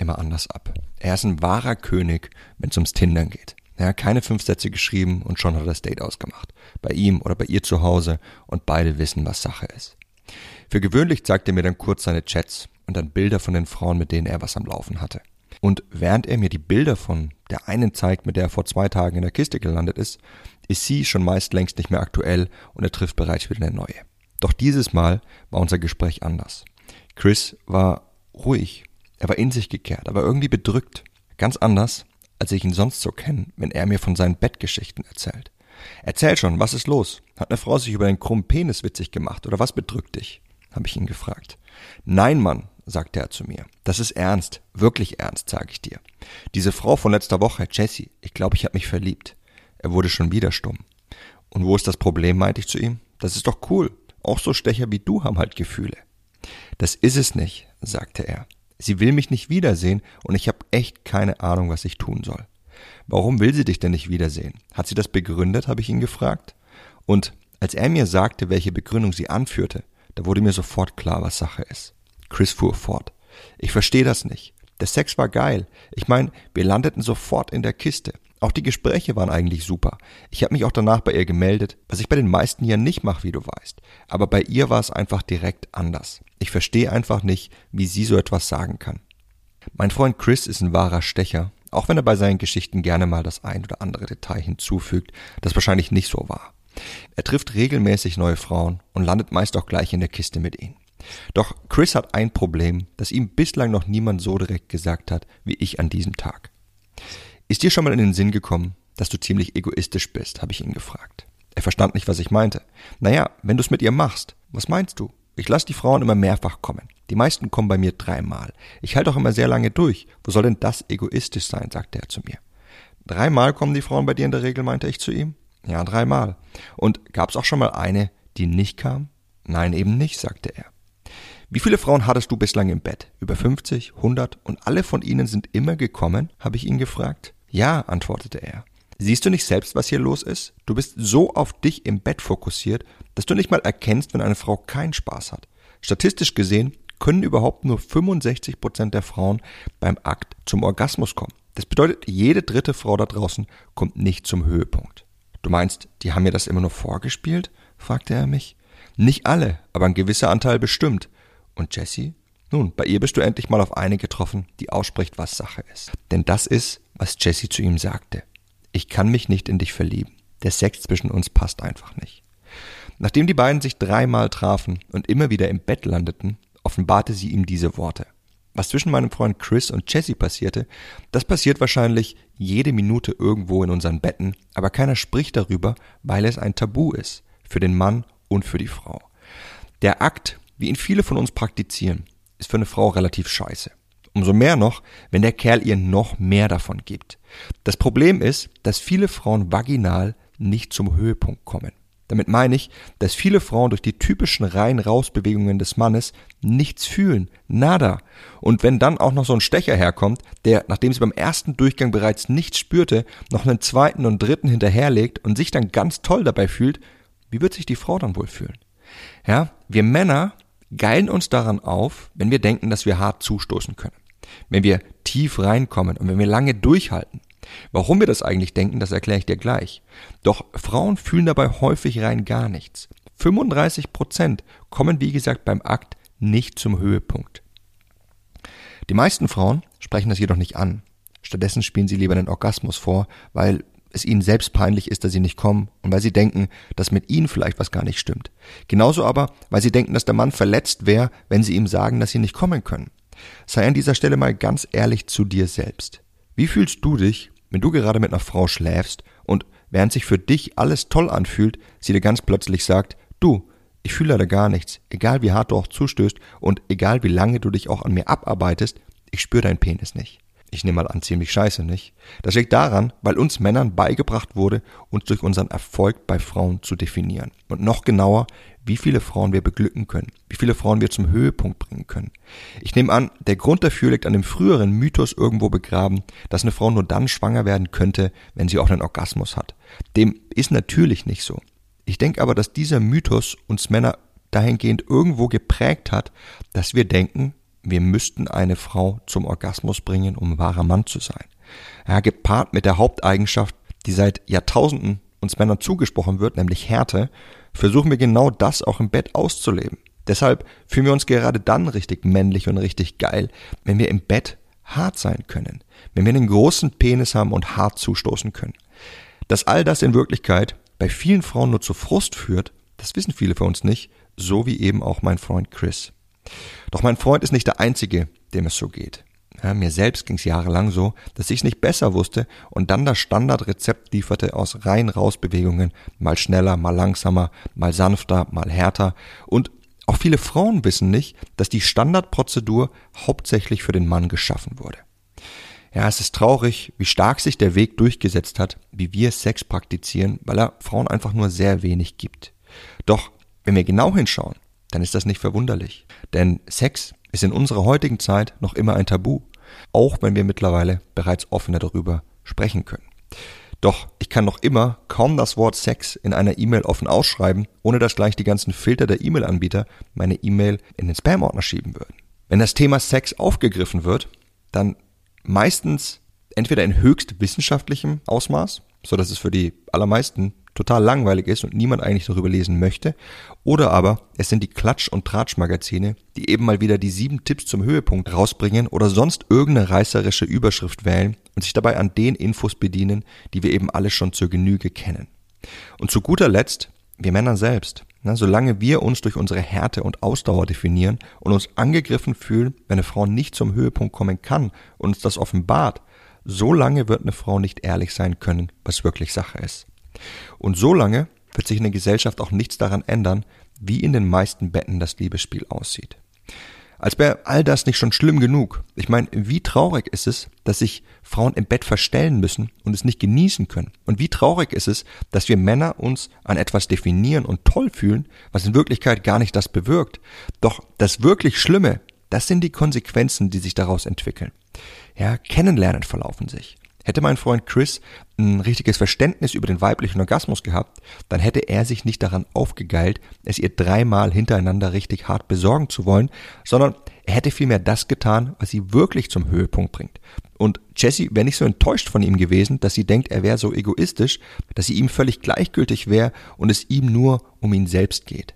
immer anders ab. Er ist ein wahrer König, wenn es ums Tindern geht. Er hat keine fünf Sätze geschrieben und schon hat er das Date ausgemacht. Bei ihm oder bei ihr zu Hause und beide wissen, was Sache ist. Für gewöhnlich zeigt er mir dann kurz seine Chats und dann Bilder von den Frauen, mit denen er was am Laufen hatte. Und während er mir die Bilder von der einen zeigt, mit der er vor zwei Tagen in der Kiste gelandet ist, ist sie schon meist längst nicht mehr aktuell und er trifft bereits wieder eine neue. Doch dieses Mal war unser Gespräch anders. Chris war ruhig, er war in sich gekehrt, aber irgendwie bedrückt. Ganz anders, als ich ihn sonst so kenne, wenn er mir von seinen Bettgeschichten erzählt. Erzähl schon, was ist los? Hat eine Frau sich über den krummen Penis witzig gemacht oder was bedrückt dich? habe ich ihn gefragt. Nein, Mann, sagte er zu mir. Das ist ernst, wirklich ernst, sage ich dir. Diese Frau von letzter Woche, Jessie, ich glaube, ich habe mich verliebt. Er wurde schon wieder stumm. Und wo ist das Problem, meinte ich zu ihm. Das ist doch cool. Auch so Stecher wie du haben halt Gefühle. Das ist es nicht, sagte er. Sie will mich nicht wiedersehen und ich habe echt keine Ahnung, was ich tun soll. Warum will sie dich denn nicht wiedersehen? Hat sie das begründet, habe ich ihn gefragt. Und als er mir sagte, welche Begründung sie anführte, da wurde mir sofort klar, was Sache ist. Chris fuhr fort. Ich verstehe das nicht. Der Sex war geil. Ich meine, wir landeten sofort in der Kiste. Auch die Gespräche waren eigentlich super. Ich habe mich auch danach bei ihr gemeldet, was ich bei den meisten hier nicht mache, wie du weißt. Aber bei ihr war es einfach direkt anders. Ich verstehe einfach nicht, wie sie so etwas sagen kann. Mein Freund Chris ist ein wahrer Stecher, auch wenn er bei seinen Geschichten gerne mal das ein oder andere Detail hinzufügt, das wahrscheinlich nicht so war. Er trifft regelmäßig neue Frauen und landet meist auch gleich in der Kiste mit ihnen. Doch Chris hat ein Problem, das ihm bislang noch niemand so direkt gesagt hat wie ich an diesem Tag. Ist dir schon mal in den Sinn gekommen, dass du ziemlich egoistisch bist, habe ich ihn gefragt. Er verstand nicht, was ich meinte. Naja, wenn du es mit ihr machst, was meinst du? Ich lasse die Frauen immer mehrfach kommen. Die meisten kommen bei mir dreimal. Ich halte auch immer sehr lange durch. Wo soll denn das egoistisch sein, sagte er zu mir. Dreimal kommen die Frauen bei dir in der Regel, meinte ich zu ihm. Ja, dreimal. Und gab's auch schon mal eine, die nicht kam? Nein, eben nicht, sagte er. Wie viele Frauen hattest du bislang im Bett? Über 50, 100 und alle von ihnen sind immer gekommen? habe ich ihn gefragt. Ja, antwortete er. Siehst du nicht selbst, was hier los ist? Du bist so auf dich im Bett fokussiert, dass du nicht mal erkennst, wenn eine Frau keinen Spaß hat. Statistisch gesehen können überhaupt nur 65 Prozent der Frauen beim Akt zum Orgasmus kommen. Das bedeutet, jede dritte Frau da draußen kommt nicht zum Höhepunkt. Du meinst, die haben mir das immer nur vorgespielt? fragte er mich. Nicht alle, aber ein gewisser Anteil bestimmt. Und Jessie? Nun, bei ihr bist du endlich mal auf eine getroffen, die ausspricht, was Sache ist. Denn das ist, was Jessie zu ihm sagte. Ich kann mich nicht in dich verlieben. Der Sex zwischen uns passt einfach nicht. Nachdem die beiden sich dreimal trafen und immer wieder im Bett landeten, offenbarte sie ihm diese Worte. Was zwischen meinem Freund Chris und Jessie passierte, das passiert wahrscheinlich jede Minute irgendwo in unseren Betten, aber keiner spricht darüber, weil es ein Tabu ist, für den Mann und für die Frau. Der Akt, wie ihn viele von uns praktizieren, ist für eine Frau relativ scheiße. Umso mehr noch, wenn der Kerl ihr noch mehr davon gibt. Das Problem ist, dass viele Frauen vaginal nicht zum Höhepunkt kommen. Damit meine ich, dass viele Frauen durch die typischen Rein-Raus-Bewegungen des Mannes nichts fühlen. Nada. Und wenn dann auch noch so ein Stecher herkommt, der, nachdem sie beim ersten Durchgang bereits nichts spürte, noch einen zweiten und dritten hinterherlegt und sich dann ganz toll dabei fühlt, wie wird sich die Frau dann wohl fühlen? Ja, wir Männer geilen uns daran auf, wenn wir denken, dass wir hart zustoßen können. Wenn wir tief reinkommen und wenn wir lange durchhalten. Warum wir das eigentlich denken, das erkläre ich dir gleich. Doch Frauen fühlen dabei häufig rein gar nichts. 35 Prozent kommen, wie gesagt, beim Akt nicht zum Höhepunkt. Die meisten Frauen sprechen das jedoch nicht an. Stattdessen spielen sie lieber einen Orgasmus vor, weil es ihnen selbst peinlich ist, dass sie nicht kommen und weil sie denken, dass mit ihnen vielleicht was gar nicht stimmt. Genauso aber, weil sie denken, dass der Mann verletzt wäre, wenn sie ihm sagen, dass sie nicht kommen können. Sei an dieser Stelle mal ganz ehrlich zu dir selbst. Wie fühlst du dich, wenn du gerade mit einer Frau schläfst und während sich für dich alles toll anfühlt, sie dir ganz plötzlich sagt, du, ich fühle leider gar nichts, egal wie hart du auch zustößt und egal wie lange du dich auch an mir abarbeitest, ich spüre deinen Penis nicht. Ich nehme mal an, ziemlich scheiße, nicht? Das liegt daran, weil uns Männern beigebracht wurde, uns durch unseren Erfolg bei Frauen zu definieren. Und noch genauer, wie viele Frauen wir beglücken können, wie viele Frauen wir zum Höhepunkt bringen können. Ich nehme an, der Grund dafür liegt an dem früheren Mythos irgendwo begraben, dass eine Frau nur dann schwanger werden könnte, wenn sie auch einen Orgasmus hat. Dem ist natürlich nicht so. Ich denke aber, dass dieser Mythos uns Männer dahingehend irgendwo geprägt hat, dass wir denken, wir müssten eine Frau zum Orgasmus bringen, um wahrer Mann zu sein. Ja, gepaart mit der Haupteigenschaft, die seit Jahrtausenden uns Männern zugesprochen wird, nämlich Härte, versuchen wir genau das auch im Bett auszuleben. Deshalb fühlen wir uns gerade dann richtig männlich und richtig geil, wenn wir im Bett hart sein können, wenn wir einen großen Penis haben und hart zustoßen können. Dass all das in Wirklichkeit bei vielen Frauen nur zu Frust führt, das wissen viele von uns nicht, so wie eben auch mein Freund Chris. Doch mein Freund ist nicht der Einzige, dem es so geht. Ja, mir selbst ging es jahrelang so, dass ich nicht besser wusste und dann das Standardrezept lieferte aus rein raus Bewegungen, mal schneller, mal langsamer, mal sanfter, mal härter und auch viele Frauen wissen nicht, dass die Standardprozedur hauptsächlich für den Mann geschaffen wurde. Ja, es ist traurig, wie stark sich der Weg durchgesetzt hat, wie wir Sex praktizieren, weil er Frauen einfach nur sehr wenig gibt. Doch, wenn wir genau hinschauen, dann ist das nicht verwunderlich. Denn Sex ist in unserer heutigen Zeit noch immer ein Tabu, auch wenn wir mittlerweile bereits offener darüber sprechen können. Doch ich kann noch immer kaum das Wort Sex in einer E-Mail offen ausschreiben, ohne dass gleich die ganzen Filter der E-Mail-Anbieter meine E-Mail in den Spam-Ordner schieben würden. Wenn das Thema Sex aufgegriffen wird, dann meistens entweder in höchst wissenschaftlichem Ausmaß, so dass es für die allermeisten total langweilig ist und niemand eigentlich darüber lesen möchte. Oder aber es sind die Klatsch- und Tratsch-Magazine, die eben mal wieder die sieben Tipps zum Höhepunkt rausbringen oder sonst irgendeine reißerische Überschrift wählen und sich dabei an den Infos bedienen, die wir eben alle schon zur Genüge kennen. Und zu guter Letzt, wir Männer selbst. Na, solange wir uns durch unsere Härte und Ausdauer definieren und uns angegriffen fühlen, wenn eine Frau nicht zum Höhepunkt kommen kann und uns das offenbart, so lange wird eine Frau nicht ehrlich sein können, was wirklich Sache ist. Und so lange wird sich in der Gesellschaft auch nichts daran ändern, wie in den meisten Betten das Liebesspiel aussieht. Als wäre all das nicht schon schlimm genug. Ich meine, wie traurig ist es, dass sich Frauen im Bett verstellen müssen und es nicht genießen können? Und wie traurig ist es, dass wir Männer uns an etwas definieren und toll fühlen, was in Wirklichkeit gar nicht das bewirkt? Doch das wirklich Schlimme, das sind die Konsequenzen, die sich daraus entwickeln. Ja, Kennenlernen verlaufen sich. Hätte mein Freund Chris ein richtiges Verständnis über den weiblichen Orgasmus gehabt, dann hätte er sich nicht daran aufgegeilt, es ihr dreimal hintereinander richtig hart besorgen zu wollen, sondern er hätte vielmehr das getan, was sie wirklich zum Höhepunkt bringt. Und Jessie wäre nicht so enttäuscht von ihm gewesen, dass sie denkt, er wäre so egoistisch, dass sie ihm völlig gleichgültig wäre und es ihm nur um ihn selbst geht.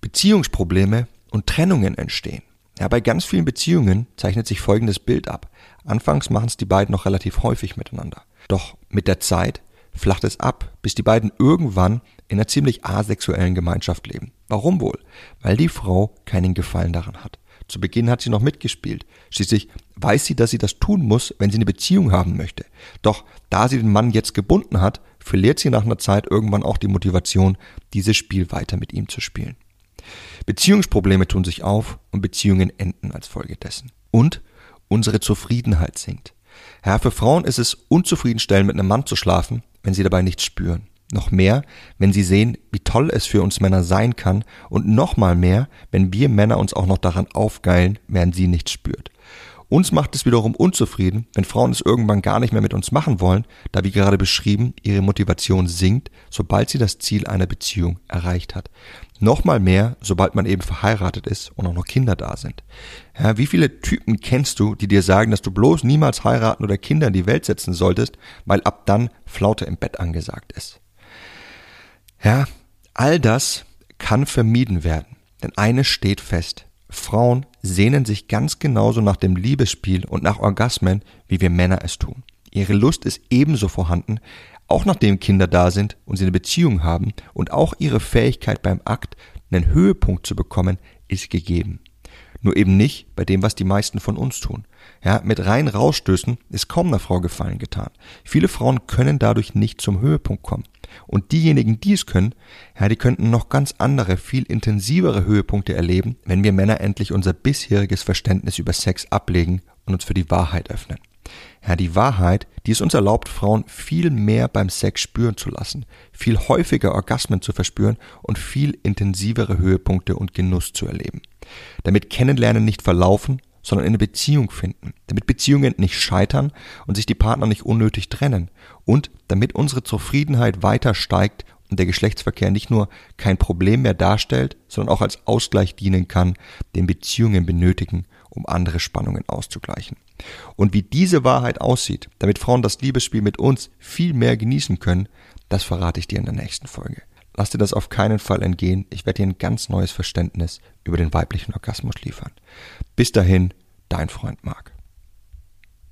Beziehungsprobleme und Trennungen entstehen. Ja, bei ganz vielen Beziehungen zeichnet sich folgendes Bild ab. Anfangs machen es die beiden noch relativ häufig miteinander. Doch mit der Zeit flacht es ab, bis die beiden irgendwann in einer ziemlich asexuellen Gemeinschaft leben. Warum wohl? Weil die Frau keinen Gefallen daran hat. Zu Beginn hat sie noch mitgespielt. Schließlich weiß sie, dass sie das tun muss, wenn sie eine Beziehung haben möchte. Doch da sie den Mann jetzt gebunden hat, verliert sie nach einer Zeit irgendwann auch die Motivation, dieses Spiel weiter mit ihm zu spielen. Beziehungsprobleme tun sich auf und Beziehungen enden als Folge dessen. Und unsere Zufriedenheit sinkt. Ja, für Frauen ist es unzufriedenstellend, mit einem Mann zu schlafen, wenn sie dabei nichts spüren. Noch mehr, wenn sie sehen, wie toll es für uns Männer sein kann und noch mal mehr, wenn wir Männer uns auch noch daran aufgeilen, während sie nichts spürt. Uns macht es wiederum unzufrieden, wenn Frauen es irgendwann gar nicht mehr mit uns machen wollen, da wie gerade beschrieben, ihre Motivation sinkt, sobald sie das Ziel einer Beziehung erreicht hat. Nochmal mehr, sobald man eben verheiratet ist und auch noch Kinder da sind. Ja, wie viele Typen kennst du, die dir sagen, dass du bloß niemals heiraten oder Kinder in die Welt setzen solltest, weil ab dann Flaute im Bett angesagt ist? Ja, all das kann vermieden werden, denn eines steht fest. Frauen sehnen sich ganz genauso nach dem Liebesspiel und nach Orgasmen, wie wir Männer es tun. Ihre Lust ist ebenso vorhanden, auch nachdem Kinder da sind und sie eine Beziehung haben und auch ihre Fähigkeit beim Akt einen Höhepunkt zu bekommen, ist gegeben. Nur eben nicht bei dem, was die meisten von uns tun. Ja, mit rein rausstößen ist kaum einer Frau Gefallen getan. Viele Frauen können dadurch nicht zum Höhepunkt kommen. Und diejenigen, die es können, ja, die könnten noch ganz andere, viel intensivere Höhepunkte erleben, wenn wir Männer endlich unser bisheriges Verständnis über Sex ablegen und uns für die Wahrheit öffnen. Ja, die Wahrheit, die es uns erlaubt, Frauen viel mehr beim Sex spüren zu lassen, viel häufiger Orgasmen zu verspüren und viel intensivere Höhepunkte und Genuss zu erleben. Damit Kennenlernen nicht verlaufen, sondern eine Beziehung finden, damit Beziehungen nicht scheitern und sich die Partner nicht unnötig trennen und damit unsere Zufriedenheit weiter steigt und der Geschlechtsverkehr nicht nur kein Problem mehr darstellt, sondern auch als Ausgleich dienen kann, den Beziehungen benötigen, um andere Spannungen auszugleichen. Und wie diese Wahrheit aussieht, damit Frauen das Liebesspiel mit uns viel mehr genießen können, das verrate ich dir in der nächsten Folge. Lass dir das auf keinen Fall entgehen. Ich werde dir ein ganz neues Verständnis über den weiblichen Orgasmus liefern. Bis dahin, dein Freund Marc.